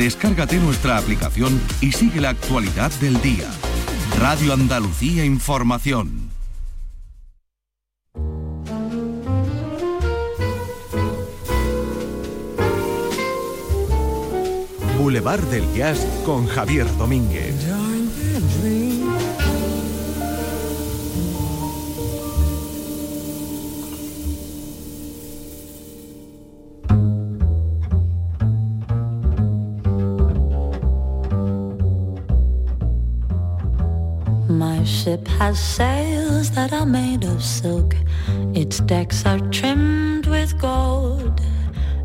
Descárgate nuestra aplicación y sigue la actualidad del día. Radio Andalucía Información. Boulevard del Jazz con Javier Domínguez. Has sails that are made of silk. Its decks are trimmed with gold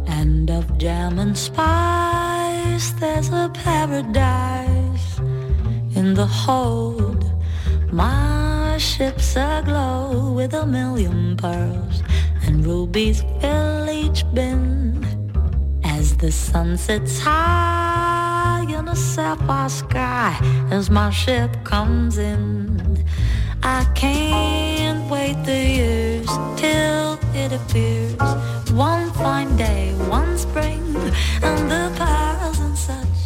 and of jam and spice. There's a paradise in the hold. My ship's aglow with a million pearls and rubies fill each bin as the sun sets high in a sapphire sky as my ship comes in. I can't wait the years till it appears one fine day, one spring, and the pearls and such.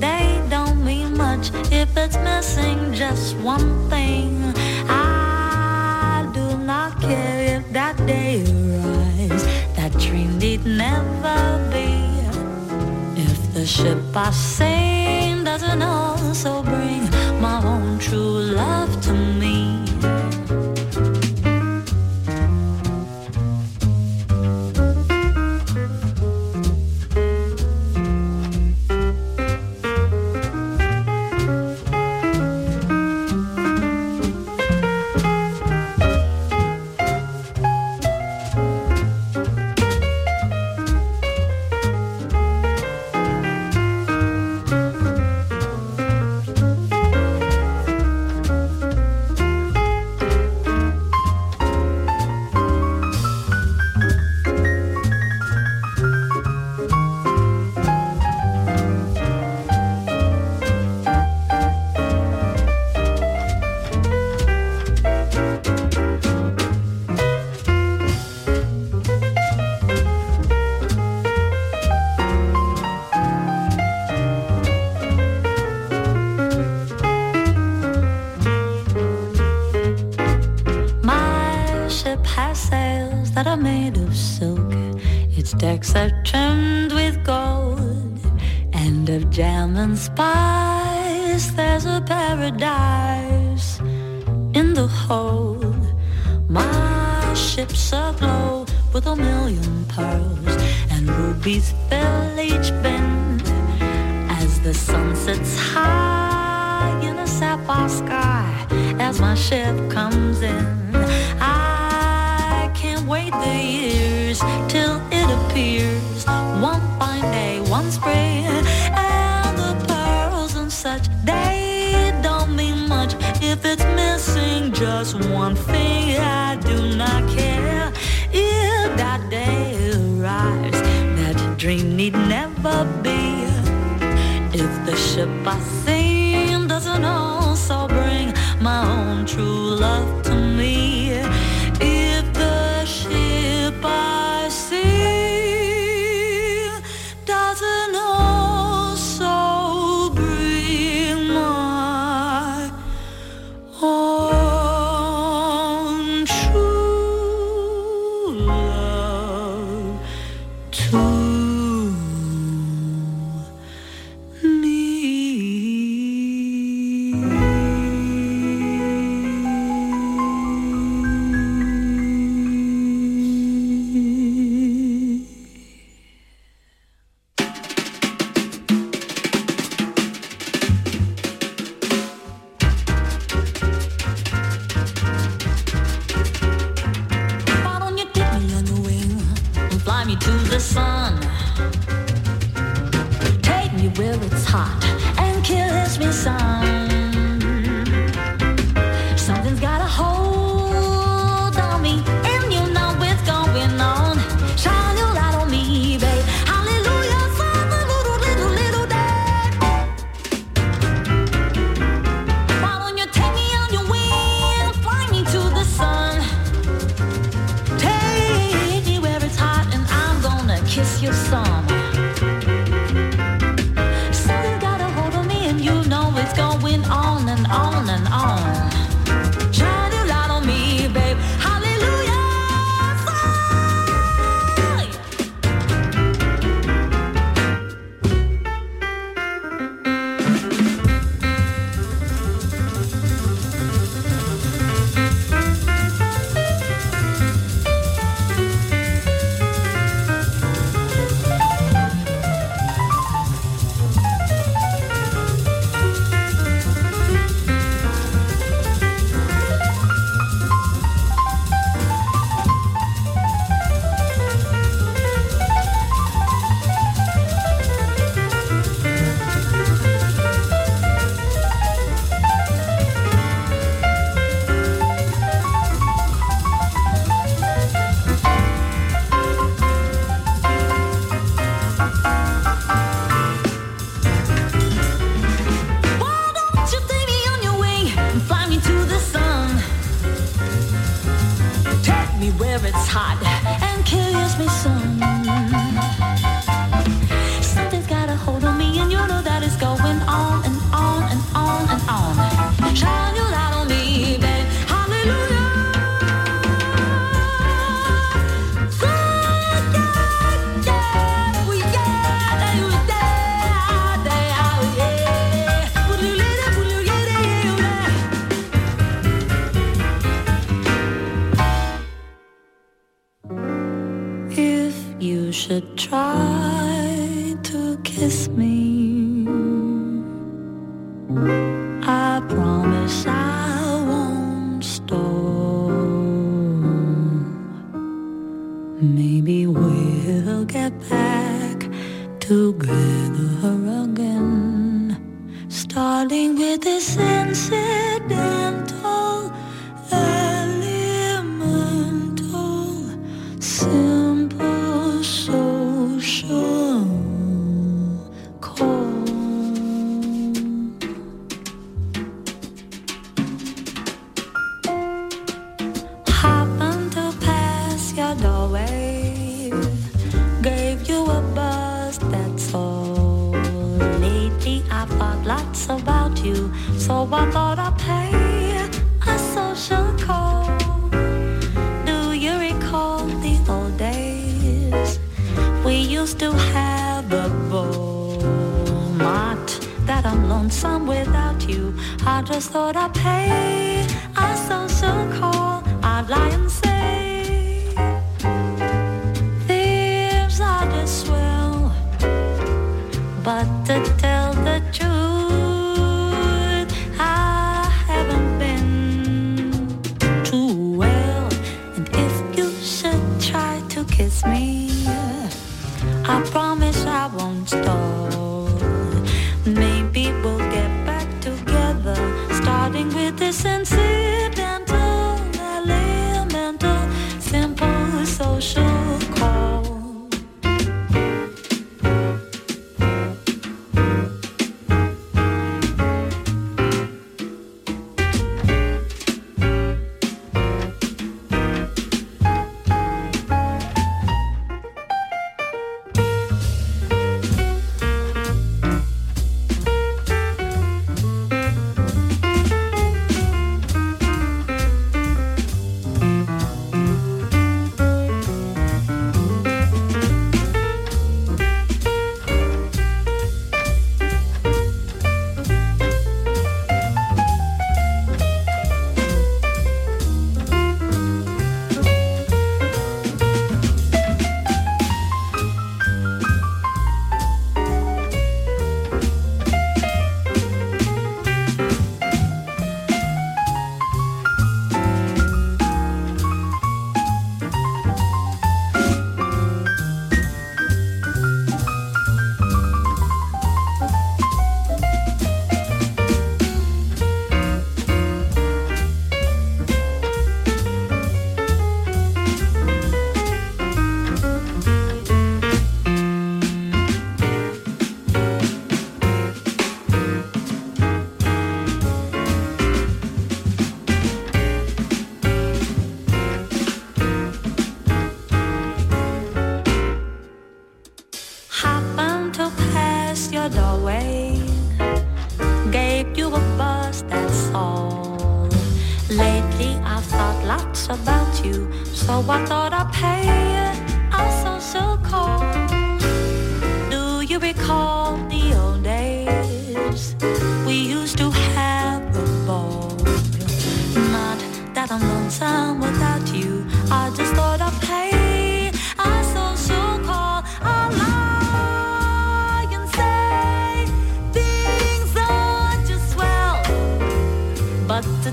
They don't mean much if it's missing just one thing. I do not care if that day arrives. That dream need never be. If the ship I sail doesn't also bring my own true love to me. If the ship I sail starting with this incidental,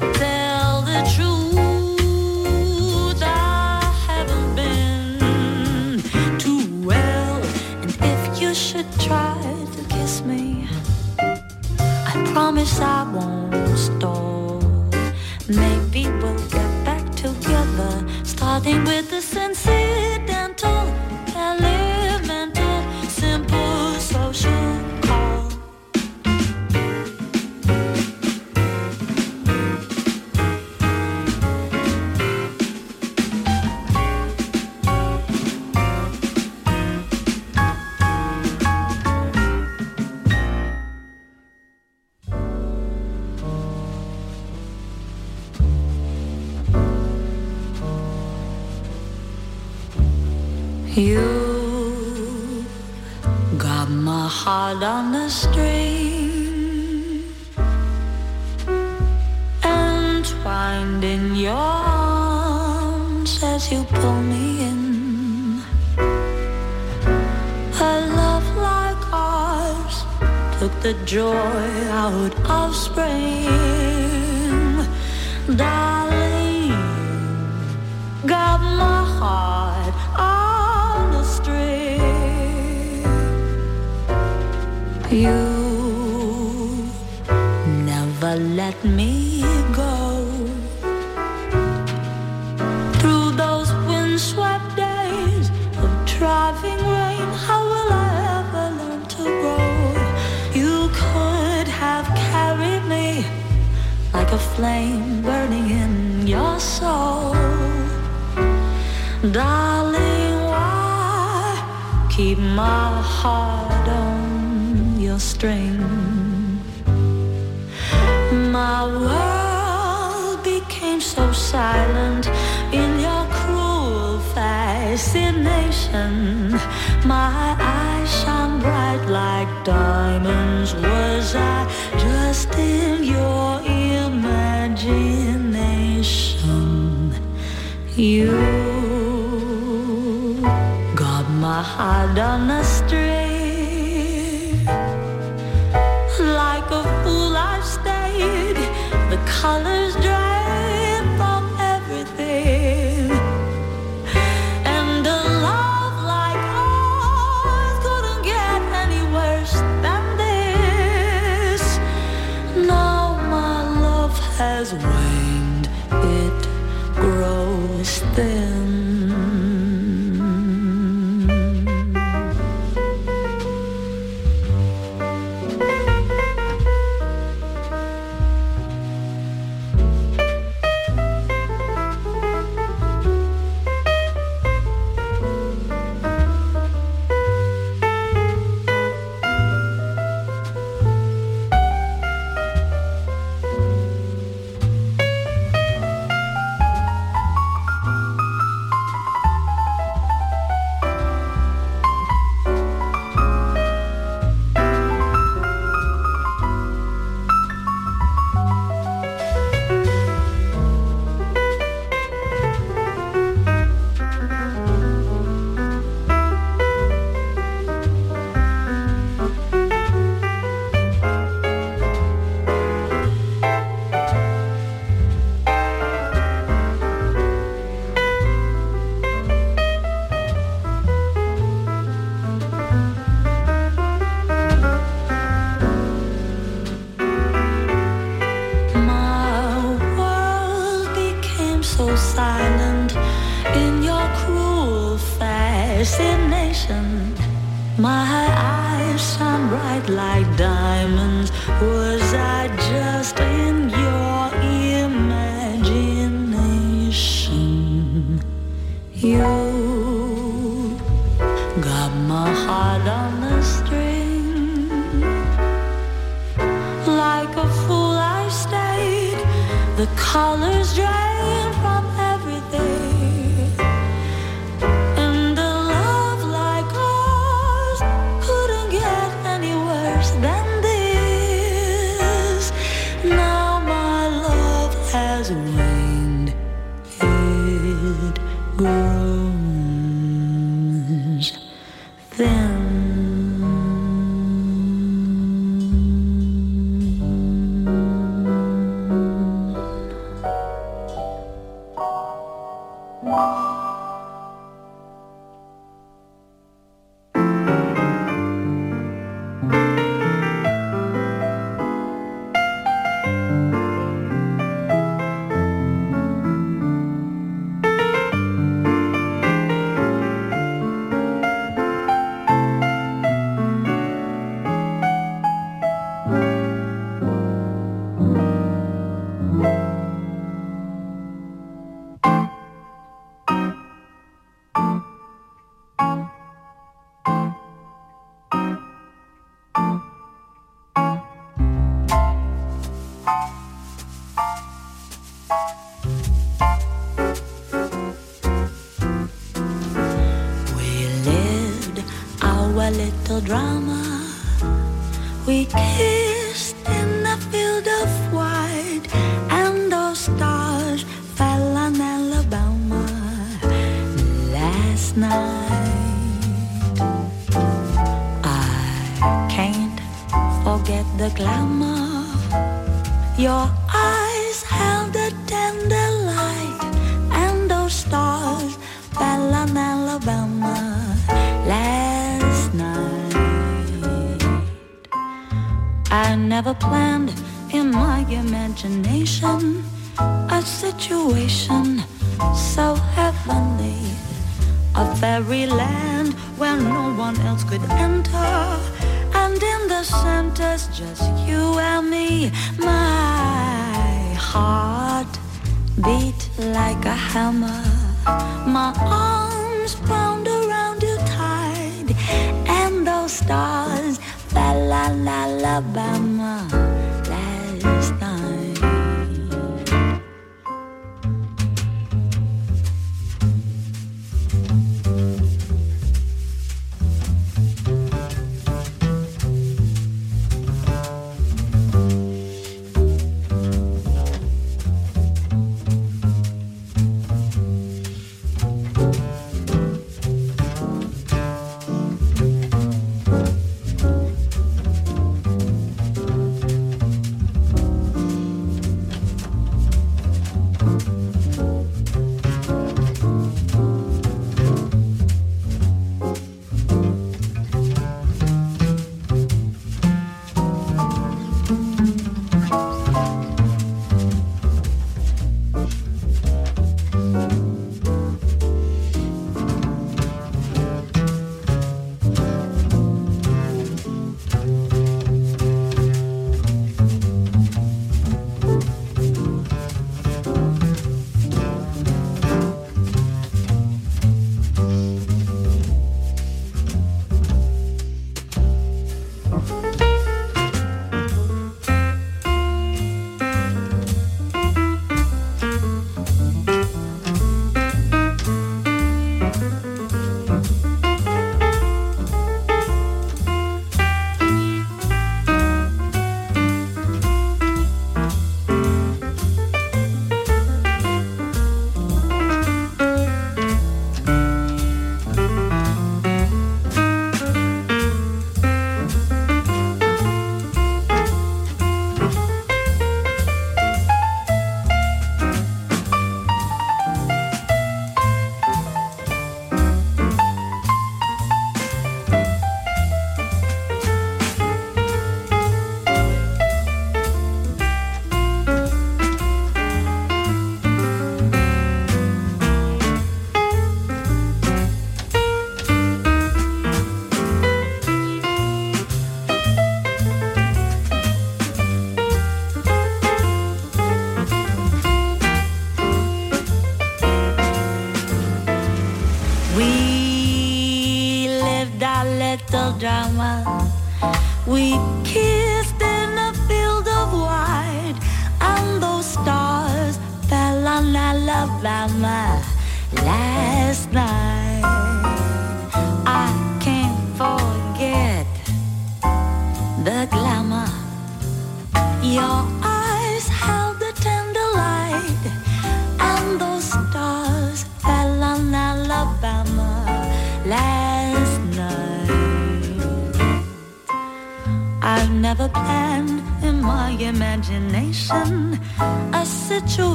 Then like a flame burning in your soul. Darling, why keep my heart on your string? My world became so silent in your cruel fascination. My eyes shone bright like diamonds. Was I just in your You got my heart on a string.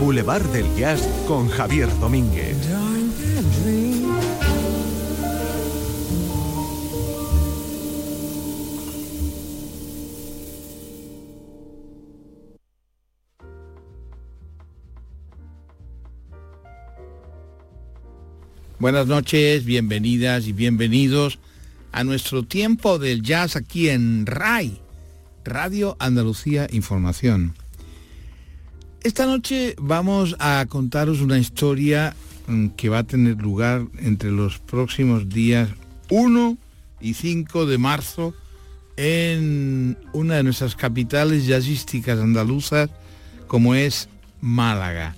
Boulevard del Jazz con Javier Domínguez. Buenas noches, bienvenidas y bienvenidos a nuestro tiempo del jazz aquí en RAI, Radio Andalucía Información. Esta noche vamos a contaros una historia mm, que va a tener lugar entre los próximos días 1 y 5 de marzo en una de nuestras capitales jazzísticas andaluzas como es Málaga.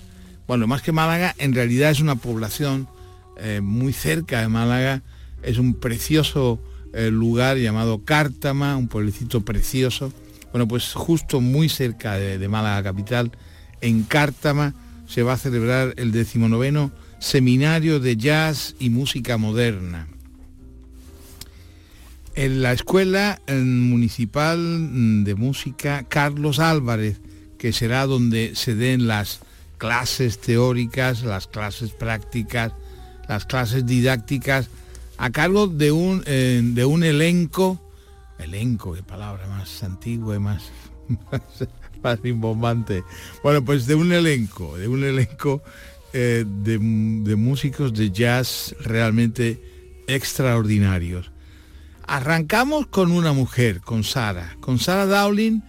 Bueno, más que Málaga, en realidad es una población eh, muy cerca de Málaga, es un precioso eh, lugar llamado Cártama, un pueblecito precioso. Bueno, pues justo muy cerca de, de Málaga capital, en Cártama, se va a celebrar el decimonoveno Seminario de Jazz y Música Moderna. En la Escuela Municipal de Música Carlos Álvarez, que será donde se den las clases teóricas, las clases prácticas, las clases didácticas a cargo de un, eh, de un elenco, elenco, qué palabra más antigua y más, rimbombante. Bueno, pues de un elenco, de un elenco eh, de, de músicos de jazz realmente extraordinarios. Arrancamos con una mujer, con Sara, con Sara Dowling,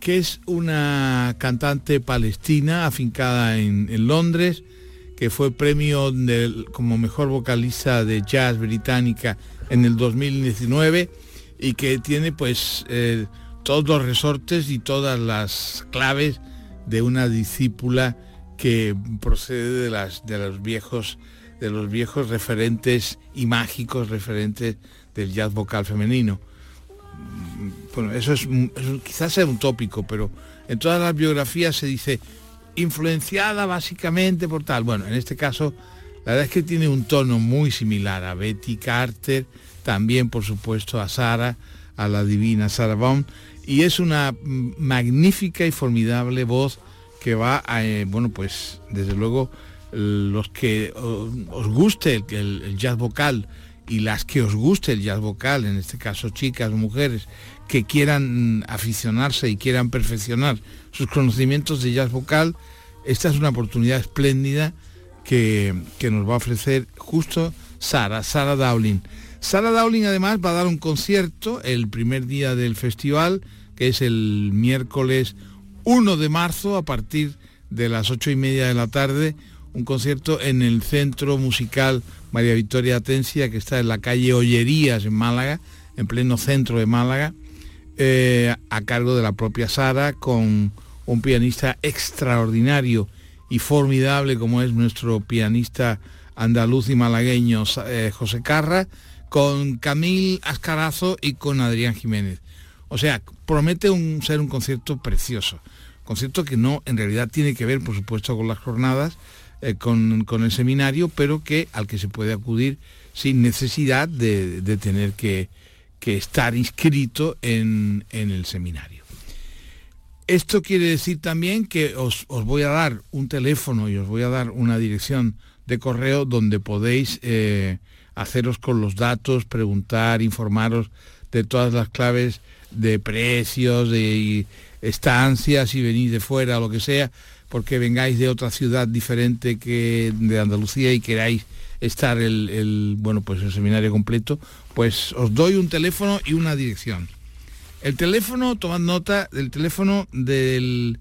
que es una cantante palestina afincada en, en Londres, que fue premio como mejor vocalista de jazz británica en el 2019 y que tiene pues eh, todos los resortes y todas las claves de una discípula que procede de, las, de los viejos de los viejos referentes y mágicos referentes del jazz vocal femenino. Bueno, eso es, quizás sea un tópico, pero en todas las biografías se dice influenciada básicamente por tal. Bueno, en este caso, la verdad es que tiene un tono muy similar a Betty Carter, también por supuesto a Sara, a la divina Sarah Baum, y es una magnífica y formidable voz que va a, eh, bueno, pues desde luego los que os guste el jazz vocal y las que os guste el jazz vocal, en este caso chicas, mujeres, que quieran aficionarse y quieran perfeccionar sus conocimientos de jazz vocal, esta es una oportunidad espléndida que, nos va a ofrecer justo Sara, Sara Dowling. Sara Dowling además va a dar un concierto el primer día del festival, que es el miércoles 1 de marzo a partir de las ocho y media de la tarde, un concierto en el Centro Musical María Victoria Atencia, que está en la calle Ollerías en Málaga, en pleno centro de Málaga. Eh, a cargo de la propia Sara, con un pianista extraordinario y formidable como es nuestro pianista andaluz y malagueño eh, José Carra, con Camil Ascarazo y con Adrián Jiménez. O sea, promete un, ser un concierto precioso. Concierto que no, en realidad tiene que ver, por supuesto, con las jornadas, eh, con, el seminario, pero que al que se puede acudir sin necesidad de tener que, que estar inscrito en, el seminario. Esto quiere decir también que os, voy a dar un teléfono y os voy a dar una dirección de correo donde podéis eh, haceros con los datos, preguntar, informaros de todas las claves de precios, de estancias, si venís de fuera lo que sea, porque vengáis de otra ciudad diferente que de Andalucía y queráis estar el, bueno, pues el seminario completo, pues os doy un teléfono y una dirección. El teléfono, tomad nota del teléfono del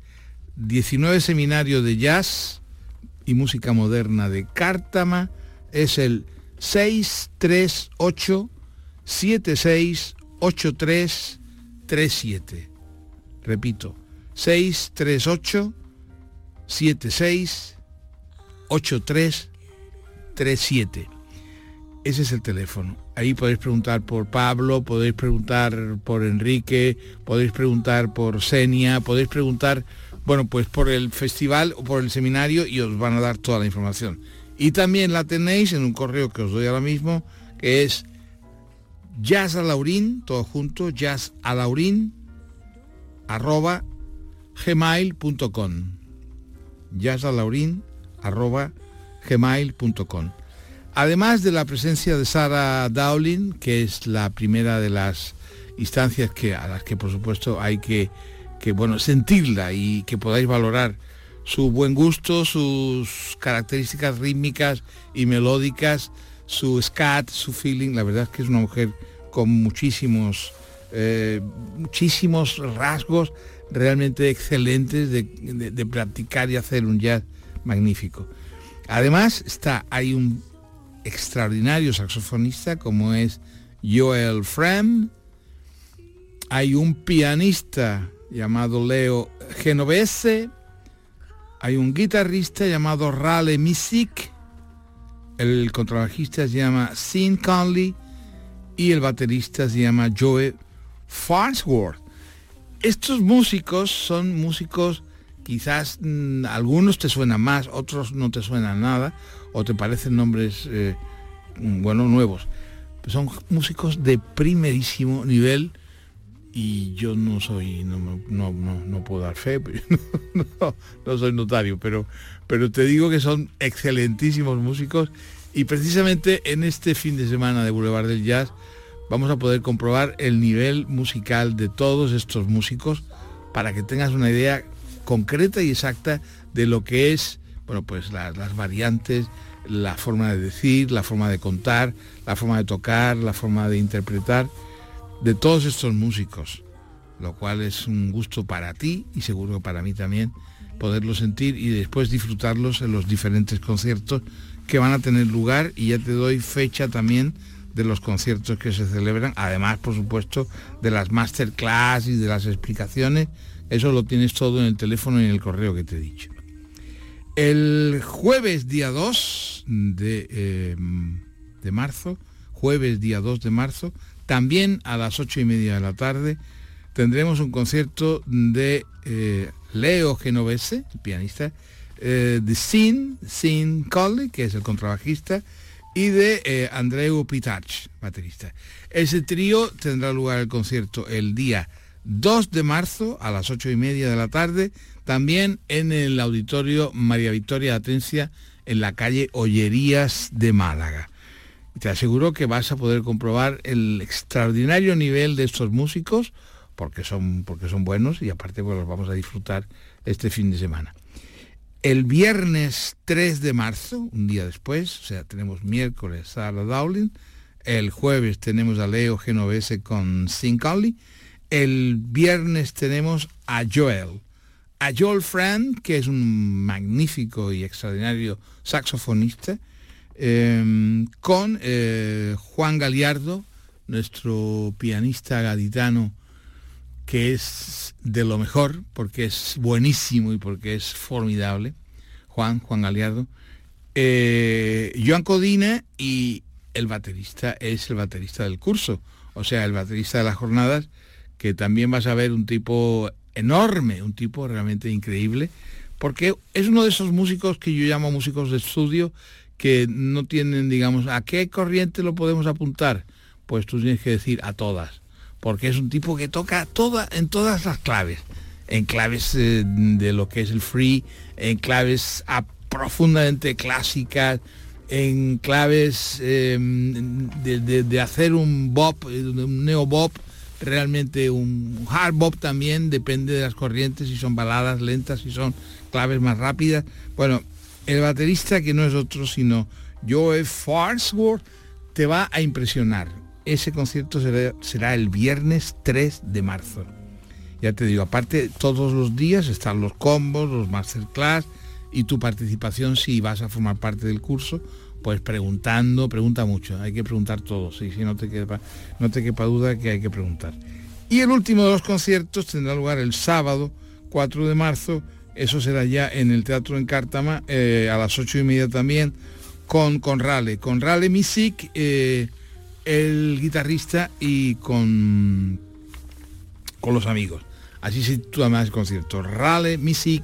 19 Seminario de Jazz y Música Moderna de Cártama, es el 638 768337. Repito, 638 768337. Ese es el teléfono. Ahí podéis preguntar por Pablo, podéis preguntar por Enrique, podéis preguntar por Senia, podéis preguntar, bueno, pues por el festival o por el seminario y os van a dar toda la información. Y también la tenéis en un correo que os doy ahora mismo, que es jazzalaurin, todo junto, jazzalaurin, arroba gmail.com. arroba gmail.com. Además de la presencia de Sara Dowling, que es la primera de las instancias que, a las que por supuesto hay que, que bueno, sentirla y que podáis valorar su buen gusto, sus características rítmicas y melódicas, su scat, su feeling. La verdad es que es una mujer con muchísimos, eh, muchísimos rasgos realmente excelentes de, practicar y hacer un jazz magnífico. Además está, hay un extraordinario saxofonista como es Joel Fram, hay un pianista llamado Leo Genovese, hay un guitarrista llamado Rale Misik, el contrabajista se llama Sean Conley y el baterista se llama Joe Farnsworth. Estos músicos son músicos, quizás mm, algunos te suenan más, otros no te suenan nada, o te parecen nombres, eh, mm, bueno, nuevos. Son músicos de primerísimo nivel y yo no soy, no, no, no, puedo dar fe, no, no, soy notario, pero, pero te digo que son excelentísimos músicos y precisamente en este fin de semana de Boulevard del Jazz vamos a poder comprobar el nivel musical de todos estos músicos para que tengas una idea concreta y exacta de lo que es, bueno, pues las variantes, la forma de decir, la forma de contar, la forma de tocar, la forma de interpretar de todos estos músicos, lo cual es un gusto para ti y seguro para mí también poderlo sentir y después disfrutarlos en los diferentes conciertos que van a tener lugar y ya te doy fecha también de los conciertos que se celebran, además por supuesto de las masterclass y de las explicaciones, eso lo tienes todo en el teléfono y en el correo que te he dicho. El jueves día 2 de, eh, de marzo, jueves día 2 de marzo, también a las ocho y media de la tarde tendremos un concierto de eh, Leo Genovese, el pianista, eh, de Sin, Sin Colley, que es el contrabajista, y de eh, Andreu Pitach, baterista. Ese trío tendrá lugar el concierto el día 2 de marzo a las ocho y media de la tarde, también en el auditorio María Victoria Atencia, en la calle Ollerías de Málaga te aseguro que vas a poder comprobar el extraordinario nivel de estos músicos, porque son, porque son buenos y aparte pues, los vamos a disfrutar este fin de semana. El viernes 3 de marzo, un día después, o sea, tenemos miércoles Sarah Dowling, el jueves tenemos a Leo Genovese con Sin Conley, el viernes tenemos a Joel, a Joel Friend, que es un magnífico y extraordinario saxofonista, Em, con eh, Juan Galiardo, nuestro pianista gaditano, que es de lo mejor, porque es buenísimo y porque es formidable, Juan, Juan Galiardo, eh, Joan Codina y el baterista es el baterista del curso, o sea, el baterista de las jornadas, que también vas a ver un tipo enorme, un tipo realmente increíble, porque es uno de esos músicos que yo llamo músicos de estudio, que no tienen, digamos, ¿a qué corriente lo podemos apuntar? Pues tú tienes que decir a todas, porque es un tipo que toca toda, en todas las claves, en claves eh, de lo que es el free, en claves profundamente clásicas, en claves em, de, hacer un bop, un neo bop, realmente un hard bop también, depende de las corrientes, si son baladas lentas, si son claves más rápidas. Bueno, el baterista que no es otro sino Joe Farnsworth te va a impresionar. Ese concierto será, el viernes 3 de marzo. Ya te digo, aparte todos los días están los combos, los masterclass y tu participación si vas a formar parte del curso, pues preguntando, pregunta mucho, hay que preguntar todo, sí, si no te quepa, no te quepa duda que hay que preguntar. Y el último de los conciertos tendrá lugar el sábado 4 de marzo eso será ya en el Teatro en Cártama eh, a las ocho y media también con, con Rale, con Rale Misik, eh, el guitarrista y con, con los amigos. Así se titula más el concierto. Rale Misik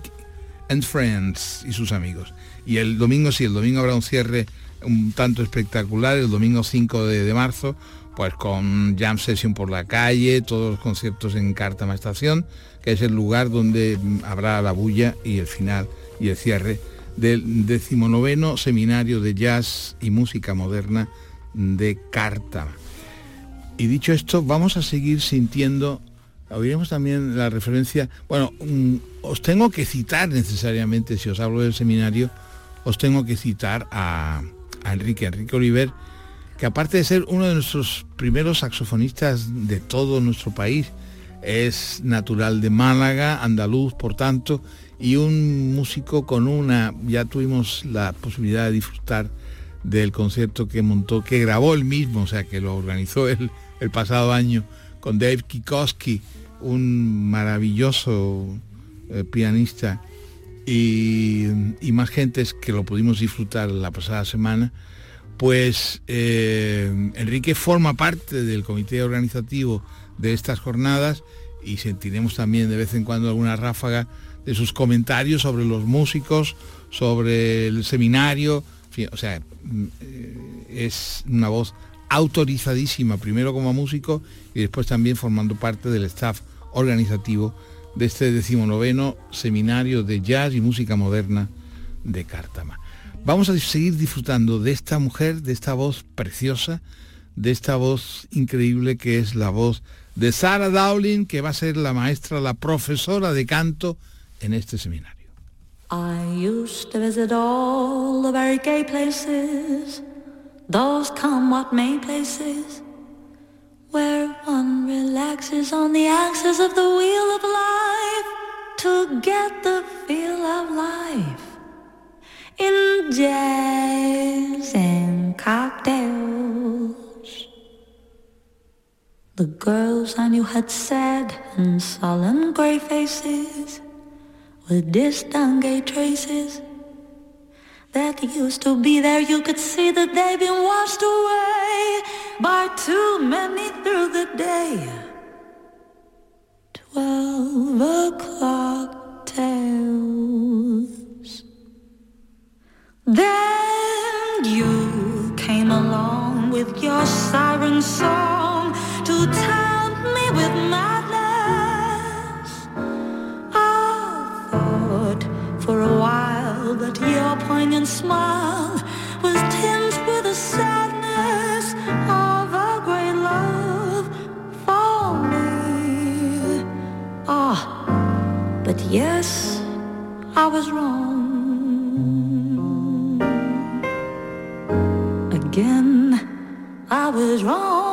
and Friends y sus amigos. Y el domingo sí, el domingo habrá un cierre un tanto espectacular, el domingo 5 de, de marzo, pues con jam session por la calle, todos los conciertos en Cártama Estación que es el lugar donde habrá la bulla y el final y el cierre del decimonoveno seminario de jazz y música moderna de Cártama. Y dicho esto, vamos a seguir sintiendo, oiremos también la referencia, bueno, mm, os tengo que citar necesariamente, si os hablo del seminario, os tengo que citar a, a Enrique, Enrique Oliver, que aparte de ser uno de nuestros primeros saxofonistas de todo nuestro país, es natural de Málaga, andaluz, por tanto, y un músico con una, ya tuvimos la posibilidad de disfrutar del concierto que montó, que grabó él mismo, o sea, que lo organizó él el pasado año con Dave Kikoski, un maravilloso eh, pianista, y, más gentes que lo pudimos disfrutar la pasada semana, pues eh, Enrique forma parte del comité organizativo de estas jornadas y sentiremos también de vez en cuando alguna ráfaga de sus comentarios sobre los músicos, sobre el seminario, o sea, mm, eh, es una voz autorizadísima, primero como músico y después también formando parte del staff organizativo de este decimonoveno seminario de jazz y música moderna de Cártama. Vamos a seguir disfrutando de esta mujer, de esta voz preciosa, de esta voz increíble que es la voz de Sarah Dowling, que va a ser la maestra, la profesora de canto en este seminario. I used to visit all the very gay places, those come what may places, where one relaxes on the axis of the wheel of life to get the feel of life in jazz and cocktails. The girls I knew had sad and sullen gray faces with distant gay traces that used to be there. You could see that they've been washed away by too many through the day. Twelve o'clock tales. Then you came along with your siren song Again, I was wrong.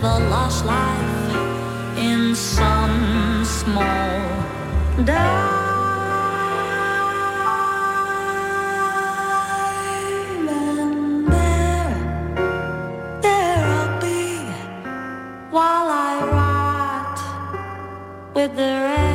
live a lost life in some small doubt. with the rest.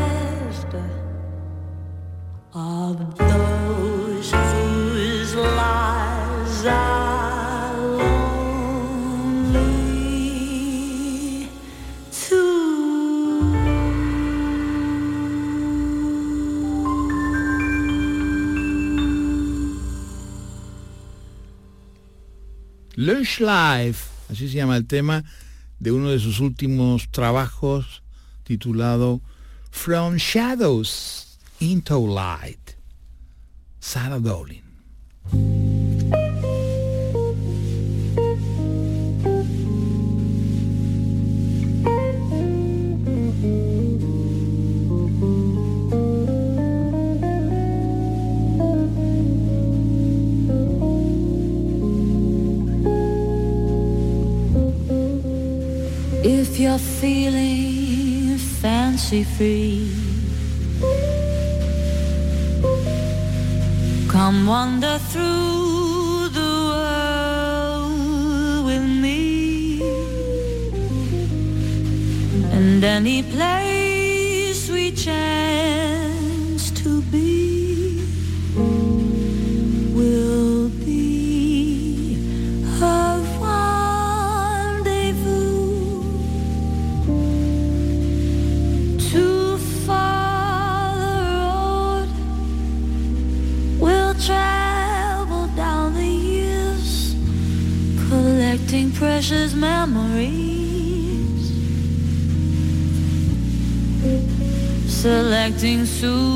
Lunch Life, así se llama el tema de uno de sus últimos trabajos titulado From Shadows into Light, Sarah Dolin. fancy free. Come wander through the world with me, and any place. soon.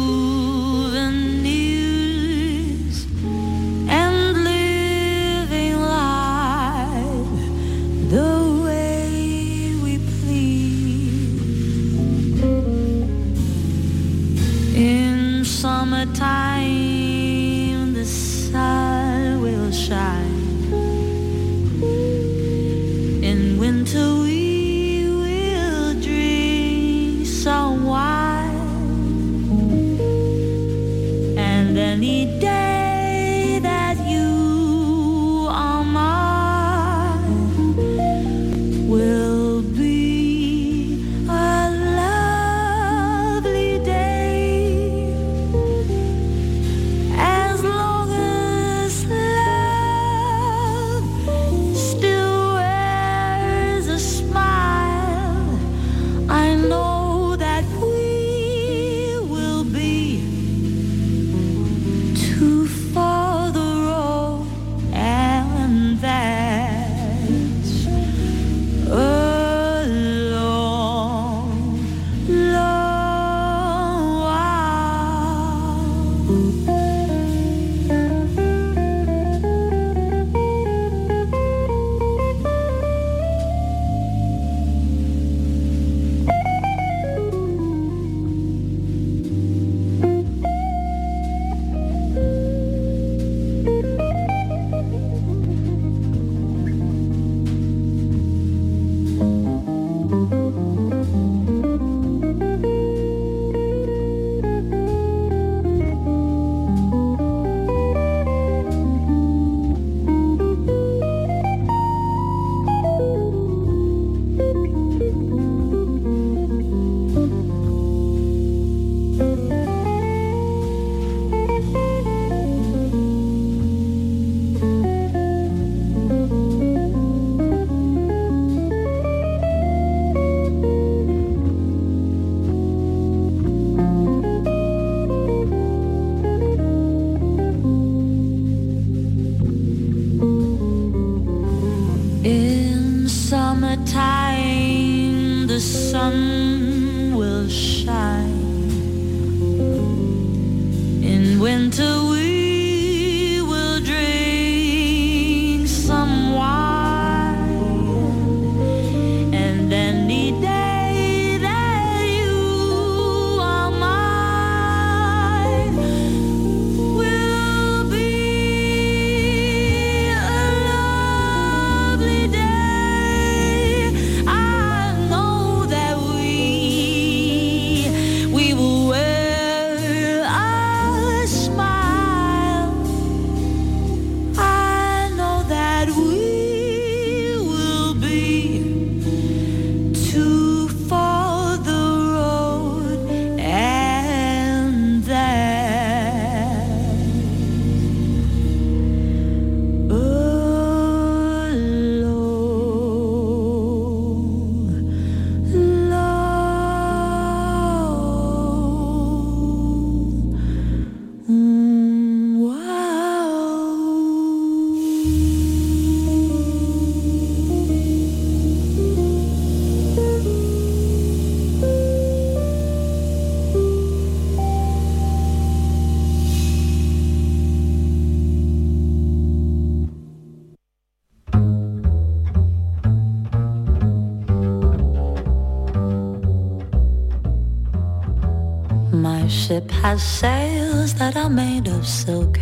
Ship has sails that are made of silk.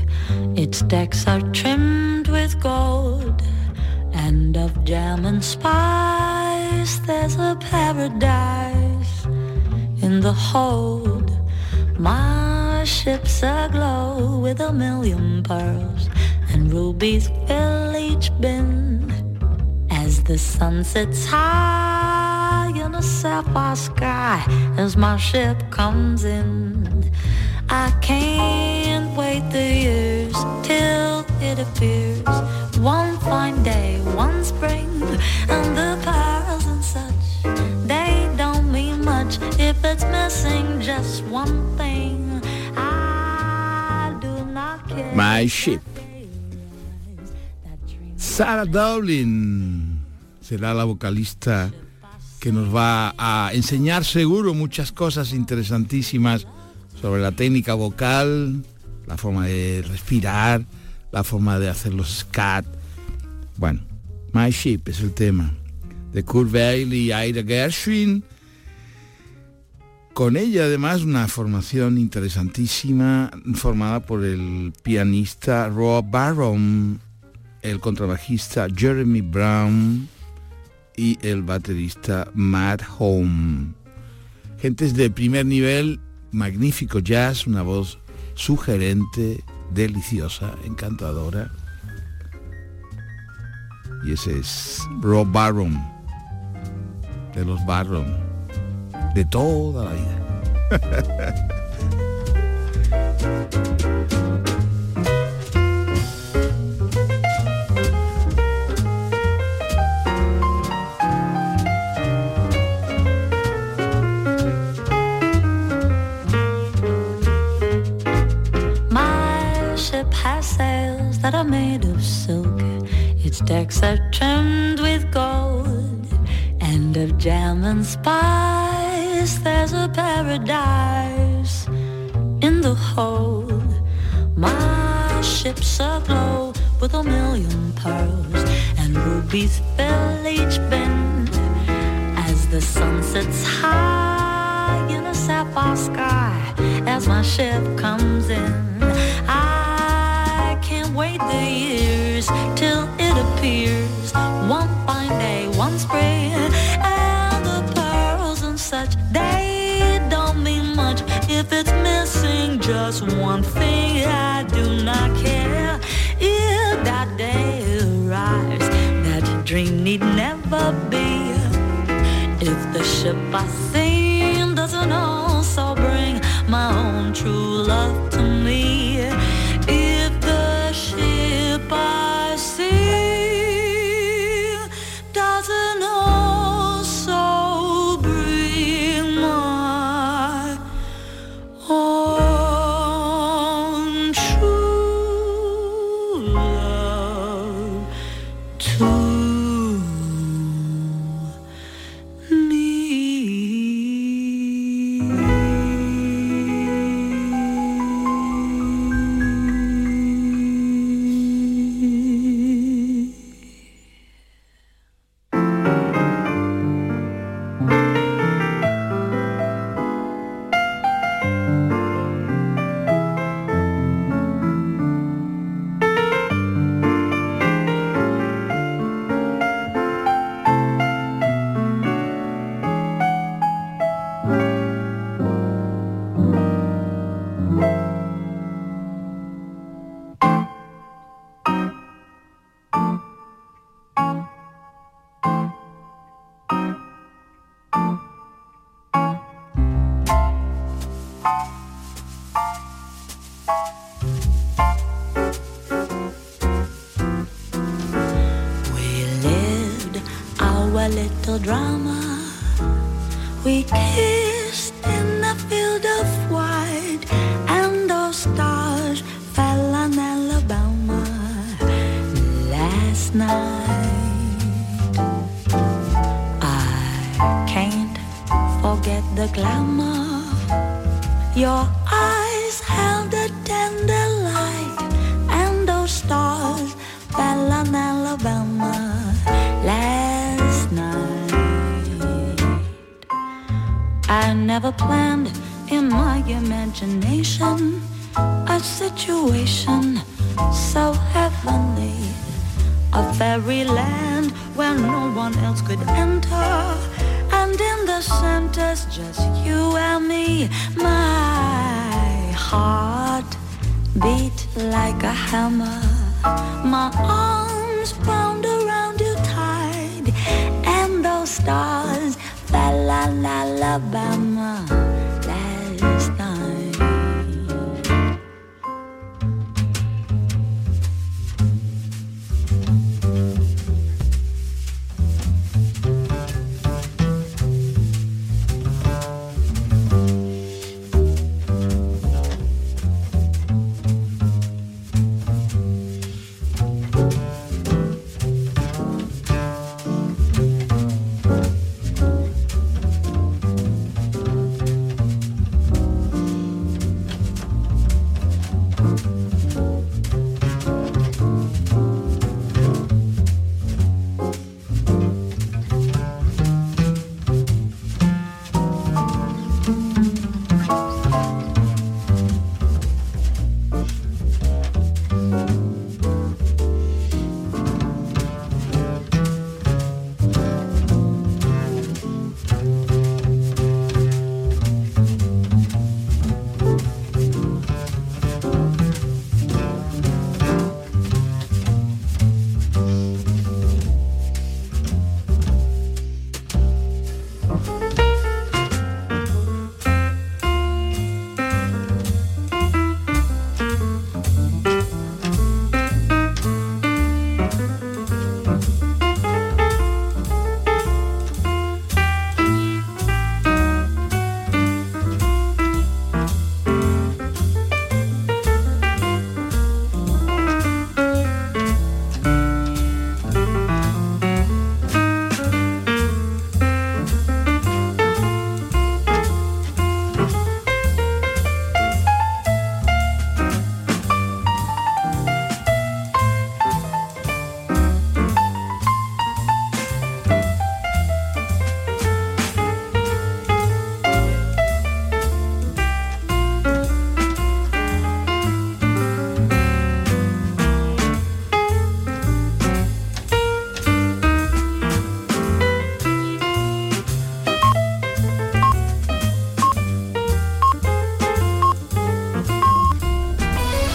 Its decks are trimmed with gold. And of jam and spice, there's a paradise in the hold. My ship's aglow with a million pearls, and rubies fill each bin as the sun sets high in a sapphire sky as my ship comes in. I can't wait the years till it appears one fine day, one spring, and the pearls and such, they don't mean much if it's missing just one thing. I do not care. My ship. Sarah Dowling será la vocalista que nos va a enseñar seguro muchas cosas interesantísimas sobre la técnica vocal, la forma de respirar, la forma de hacer los scat. Bueno, My Ship es el tema de Kurt Weill y Ida Gershwin. Con ella además una formación interesantísima formada por el pianista Rob Barron, el contrabajista Jeremy Brown y el baterista Matt Home. Gentes de primer nivel, magnífico jazz, una voz sugerente, deliciosa, encantadora. Y ese es Rob Barron, de los Barron, de toda la vida. that are made of silk. Its decks are trimmed with gold. And of jam and spice, there's a paradise in the hold. My ship's aglow with a million pearls. And rubies fill each bend as the sun sets high in a sapphire sky as my ship comes If I sing doesn't also bring my own true love little drama. We kissed in a field of white, and those stars fell on Alabama last night. I can't forget the glamour. Your never planned in my imagination a situation so heavenly, a fairyland where no one else could enter. And in the center's just you and me. My heart beat like a hammer. My arms Alabama